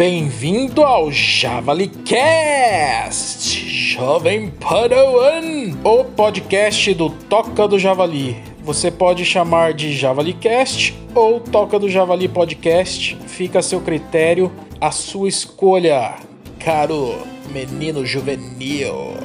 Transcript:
Bem-vindo ao JavaliCast, Jovem Padawan, o podcast do Toca do Javali. Você pode chamar de JavaliCast ou Toca do Javali Podcast, fica a seu critério, a sua escolha, caro menino juvenil.